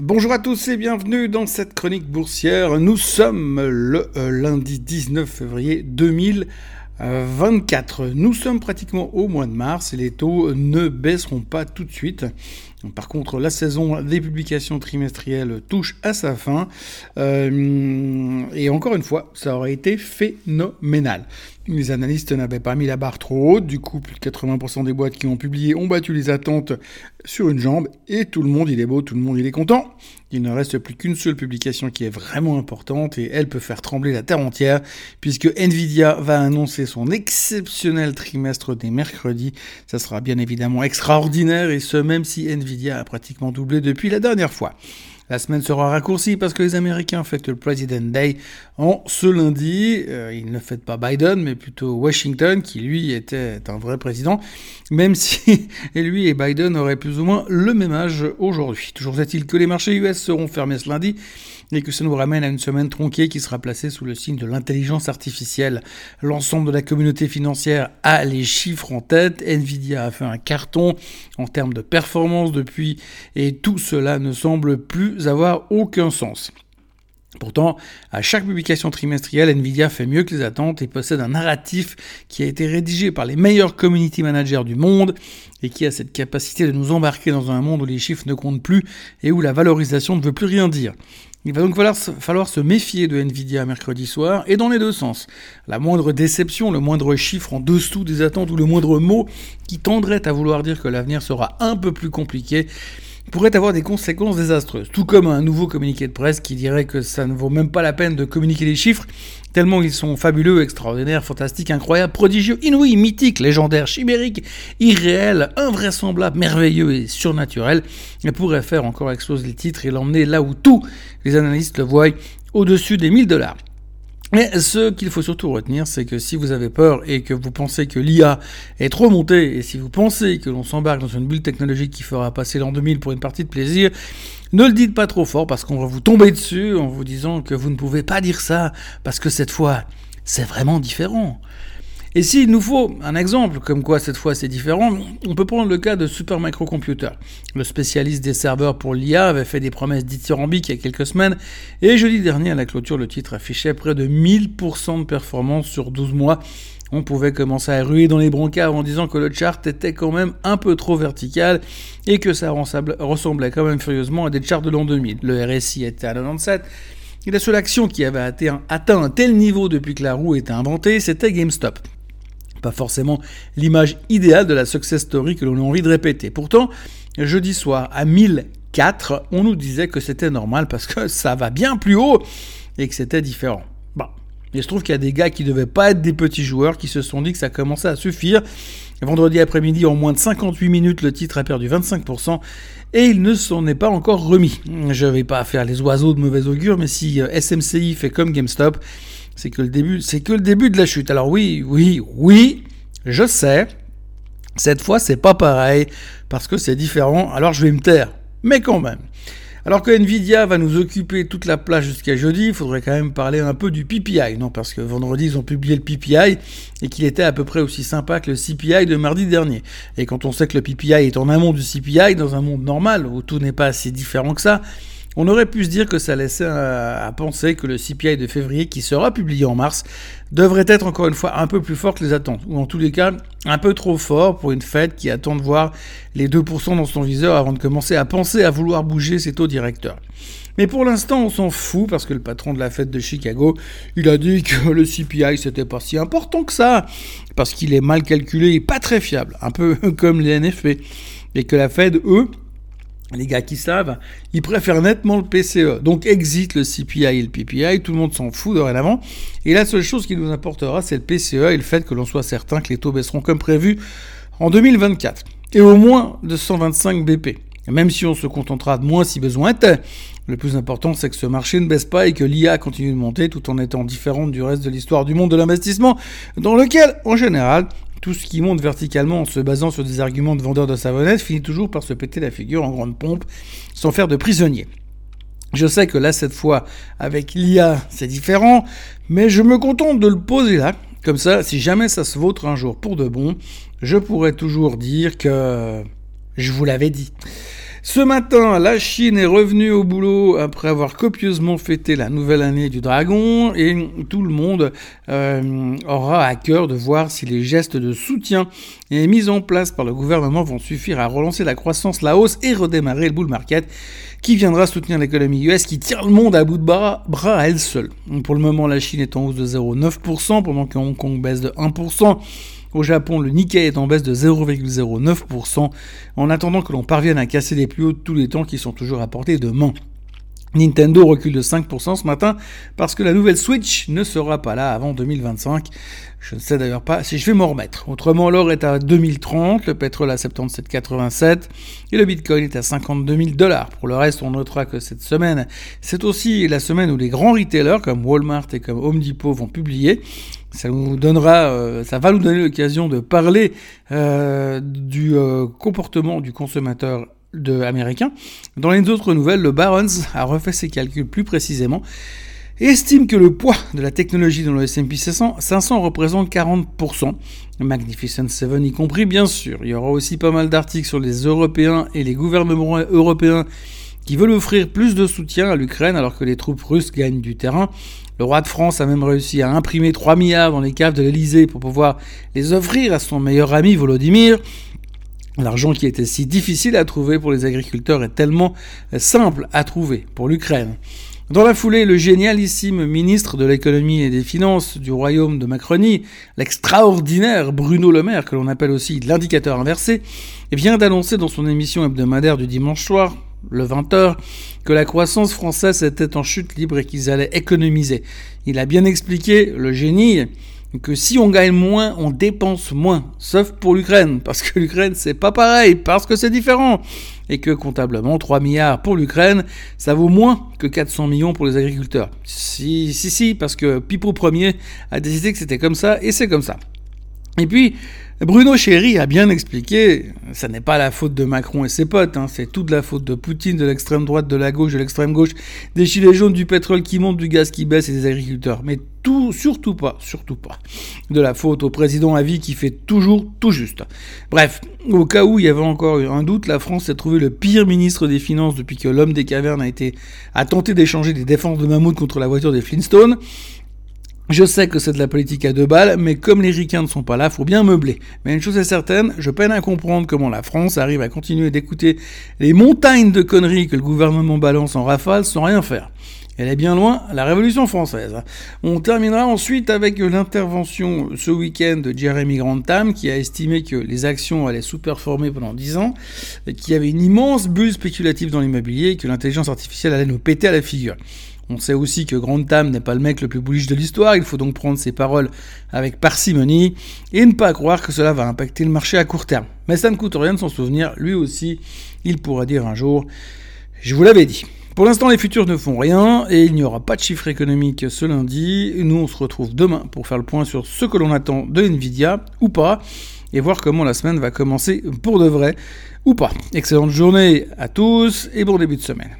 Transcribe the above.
Bonjour à tous et bienvenue dans cette chronique boursière. Nous sommes le euh, lundi 19 février 2024. Nous sommes pratiquement au mois de mars et les taux ne baisseront pas tout de suite. Par contre, la saison des publications trimestrielles touche à sa fin. Euh, et encore une fois, ça aurait été phénoménal. Les analystes n'avaient pas mis la barre trop haute, du coup plus de 80% des boîtes qui ont publié ont battu les attentes sur une jambe, et tout le monde il est beau, tout le monde il est content. Il ne reste plus qu'une seule publication qui est vraiment importante, et elle peut faire trembler la terre entière, puisque Nvidia va annoncer son exceptionnel trimestre des mercredis. Ça sera bien évidemment extraordinaire, et ce même si Nvidia a pratiquement doublé depuis la dernière fois. La semaine sera raccourcie parce que les Américains fêtent le President Day en ce lundi. Euh, ils ne fêtent pas Biden, mais plutôt Washington, qui lui était un vrai président, même si lui et Biden auraient plus ou moins le même âge aujourd'hui. Toujours est-il que les marchés US seront fermés ce lundi et que ça nous ramène à une semaine tronquée qui sera placée sous le signe de l'intelligence artificielle. L'ensemble de la communauté financière a les chiffres en tête. Nvidia a fait un carton en termes de performance depuis et tout cela ne semble plus avoir aucun sens. Pourtant, à chaque publication trimestrielle, Nvidia fait mieux que les attentes et possède un narratif qui a été rédigé par les meilleurs community managers du monde et qui a cette capacité de nous embarquer dans un monde où les chiffres ne comptent plus et où la valorisation ne veut plus rien dire. Il va donc falloir, se méfier de Nvidia mercredi soir, et dans les deux sens. La moindre déception, le moindre chiffre en dessous des attentes ou le moindre mot qui tendrait à vouloir dire que l'avenir sera un peu plus compliqué pourrait avoir des conséquences désastreuses. Tout comme un nouveau communiqué de presse qui dirait que ça ne vaut même pas la peine de communiquer les chiffres, tellement ils sont fabuleux, extraordinaires, fantastiques, incroyables, prodigieux, inouïs, mythiques, légendaires, chimériques, irréels, invraisemblables, merveilleux et surnaturels, et pourrait faire encore exploser les titres et l'emmener là où tous les analystes le voient, au-dessus des 1000 dollars. Mais ce qu'il faut surtout retenir, c'est que si vous avez peur et que vous pensez que l'IA est trop montée, et si vous pensez que l'on s'embarque dans une bulle technologique qui fera passer l'an 2000 pour une partie de plaisir, ne le dites pas trop fort parce qu'on va vous tomber dessus en vous disant que vous ne pouvez pas dire ça parce que cette fois, c'est vraiment différent. Et s'il nous faut un exemple, comme quoi cette fois c'est différent, on peut prendre le cas de Super Microcomputer. Le spécialiste des serveurs pour l'IA avait fait des promesses dithyrambiques il y a quelques semaines, et jeudi dernier à la clôture, le titre affichait près de 1000% de performance sur 12 mois. On pouvait commencer à ruer dans les brancards en disant que le chart était quand même un peu trop vertical et que ça ressemblait quand même furieusement à des charts de l'an 2000. Le RSI était à 97, et la seule action qui avait atteint, atteint un tel niveau depuis que la roue était inventée, c'était GameStop pas forcément l'image idéale de la success story que l'on a envie de répéter. Pourtant, jeudi soir, à 1004, on nous disait que c'était normal parce que ça va bien plus haut et que c'était différent. Bon. Il se trouve qu'il y a des gars qui ne devaient pas être des petits joueurs qui se sont dit que ça commençait à suffire. Vendredi après-midi, en moins de 58 minutes, le titre a perdu 25% et il ne s'en est pas encore remis. Je ne vais pas faire les oiseaux de mauvais augure, mais si euh, SMCI fait comme GameStop, c'est que le début, c'est que le début de la chute. Alors oui, oui, oui, je sais. Cette fois, c'est pas pareil parce que c'est différent. Alors je vais me taire, mais quand même. Alors que Nvidia va nous occuper toute la place jusqu'à jeudi, il faudrait quand même parler un peu du PPI, non Parce que vendredi ils ont publié le PPI et qu'il était à peu près aussi sympa que le CPI de mardi dernier. Et quand on sait que le PPI est en amont du CPI dans un monde normal où tout n'est pas assez différent que ça, on aurait pu se dire que ça laissait à, penser que le CPI de février, qui sera publié en mars, devrait être encore une fois un peu plus fort que les attentes, ou en tous les cas un peu trop fort pour une Fed qui attend de voir les 2% dans son viseur avant de commencer à penser à vouloir bouger ses taux directeurs. Mais pour l'instant, on s'en fout parce que le patron de la Fed de Chicago, il a dit que le CPI c'était pas si important que ça, parce qu'il est mal calculé et pas très fiable, un peu comme les NFP, et que la Fed, eux, les gars qui savent, ils préfèrent nettement le PCE. Donc exit le CPI et le PPI, tout le monde s'en fout dorénavant. Et la seule chose qui nous apportera, c'est le PCE et le fait que l'on soit certain que les taux baisseront comme prévu en 2024. Et au moins de 125 BP. Même si on se contentera de moins si besoin était. Le plus important, c'est que ce marché ne baisse pas et que l'IA continue de monter tout en étant différente du reste de l'histoire du monde de l'investissement, dans lequel, en général, tout ce qui monte verticalement en se basant sur des arguments de vendeurs de savonnettes finit toujours par se péter la figure en grande pompe sans faire de prisonnier. Je sais que là, cette fois, avec l'IA, c'est différent, mais je me contente de le poser là. Comme ça, si jamais ça se vautre un jour pour de bon, je pourrais toujours dire que je vous l'avais dit. Ce matin, la Chine est revenue au boulot après avoir copieusement fêté la nouvelle année du dragon et tout le monde euh, aura à cœur de voir si les gestes de soutien mis en place par le gouvernement vont suffire à relancer la croissance, la hausse et redémarrer le bull market qui viendra soutenir l'économie US qui tire le monde à bout de bras, bras à elle seule. Pour le moment, la Chine est en hausse de 0,9% pendant que Hong Kong baisse de 1%. Au Japon, le Nikkei est en baisse de 0,09% en attendant que l'on parvienne à casser les plus hauts de tous les temps qui sont toujours à portée de main. Nintendo recule de 5% ce matin parce que la nouvelle Switch ne sera pas là avant 2025. Je ne sais d'ailleurs pas si je vais m'en remettre. Autrement, l'or est à 2030, le pétrole à 77,87 et le bitcoin est à 52 000 dollars. Pour le reste, on notera que cette semaine, c'est aussi la semaine où les grands retailers comme Walmart et comme Home Depot vont publier. Ça nous donnera, euh, ça va nous donner l'occasion de parler euh, du euh, comportement du consommateur de. Dans les autres nouvelles, le Barons a refait ses calculs plus précisément et estime que le poids de la technologie dans le S&P 500, 500 représente 40%, Magnificent Seven y compris bien sûr. Il y aura aussi pas mal d'articles sur les Européens et les gouvernements européens qui veulent offrir plus de soutien à l'Ukraine alors que les troupes russes gagnent du terrain. Le roi de France a même réussi à imprimer 3 milliards dans les caves de l'Elysée pour pouvoir les offrir à son meilleur ami Volodymyr. L'argent qui était si difficile à trouver pour les agriculteurs est tellement simple à trouver pour l'Ukraine. Dans la foulée, le génialissime ministre de l'économie et des finances du royaume de Macronie, l'extraordinaire Bruno Le Maire, que l'on appelle aussi l'indicateur inversé, vient d'annoncer dans son émission hebdomadaire du dimanche soir, le 20h, que la croissance française était en chute libre et qu'ils allaient économiser. Il a bien expliqué, le génie, que si on gagne moins, on dépense moins. Sauf pour l'Ukraine, parce que l'Ukraine, c'est pas pareil, parce que c'est différent. Et que comptablement, 3 milliards pour l'Ukraine, ça vaut moins que 400 millions pour les agriculteurs. Si, si, si, parce que Pipo Ier a décidé que c'était comme ça, et c'est comme ça. Et puis, Bruno Chéry a bien expliqué, ça n'est pas la faute de Macron et ses potes, hein, c'est toute la faute de Poutine, de l'extrême droite, de la gauche, de l'extrême gauche, des gilets jaunes, du pétrole qui monte, du gaz qui baisse et des agriculteurs. Mais tout, surtout pas, surtout pas. De la faute au président à vie qui fait toujours tout juste. Bref, au cas où il y avait encore un doute, la France a trouvé le pire ministre des Finances depuis que l'homme des cavernes a été, a tenté d'échanger des défenses de mammouth contre la voiture des Flintstones. Je sais que c'est de la politique à deux balles, mais comme les ricains ne sont pas là, faut bien meubler. Mais une chose est certaine, je peine à comprendre comment la France arrive à continuer d'écouter les montagnes de conneries que le gouvernement balance en rafale sans rien faire. Elle est bien loin, la Révolution française. On terminera ensuite avec l'intervention ce week-end de Jeremy Grantham, qui a estimé que les actions allaient sous-performer pendant 10 ans, qu'il y avait une immense bulle spéculative dans l'immobilier et que l'intelligence artificielle allait nous péter à la figure. On sait aussi que Grantham n'est pas le mec le plus bullish de l'histoire, il faut donc prendre ses paroles avec parcimonie et ne pas croire que cela va impacter le marché à court terme. Mais ça ne coûte rien de s'en souvenir, lui aussi, il pourra dire un jour Je vous l'avais dit. Pour l'instant, les futurs ne font rien et il n'y aura pas de chiffre économique ce lundi. Nous, on se retrouve demain pour faire le point sur ce que l'on attend de Nvidia ou pas et voir comment la semaine va commencer pour de vrai ou pas. Excellente journée à tous et bon début de semaine.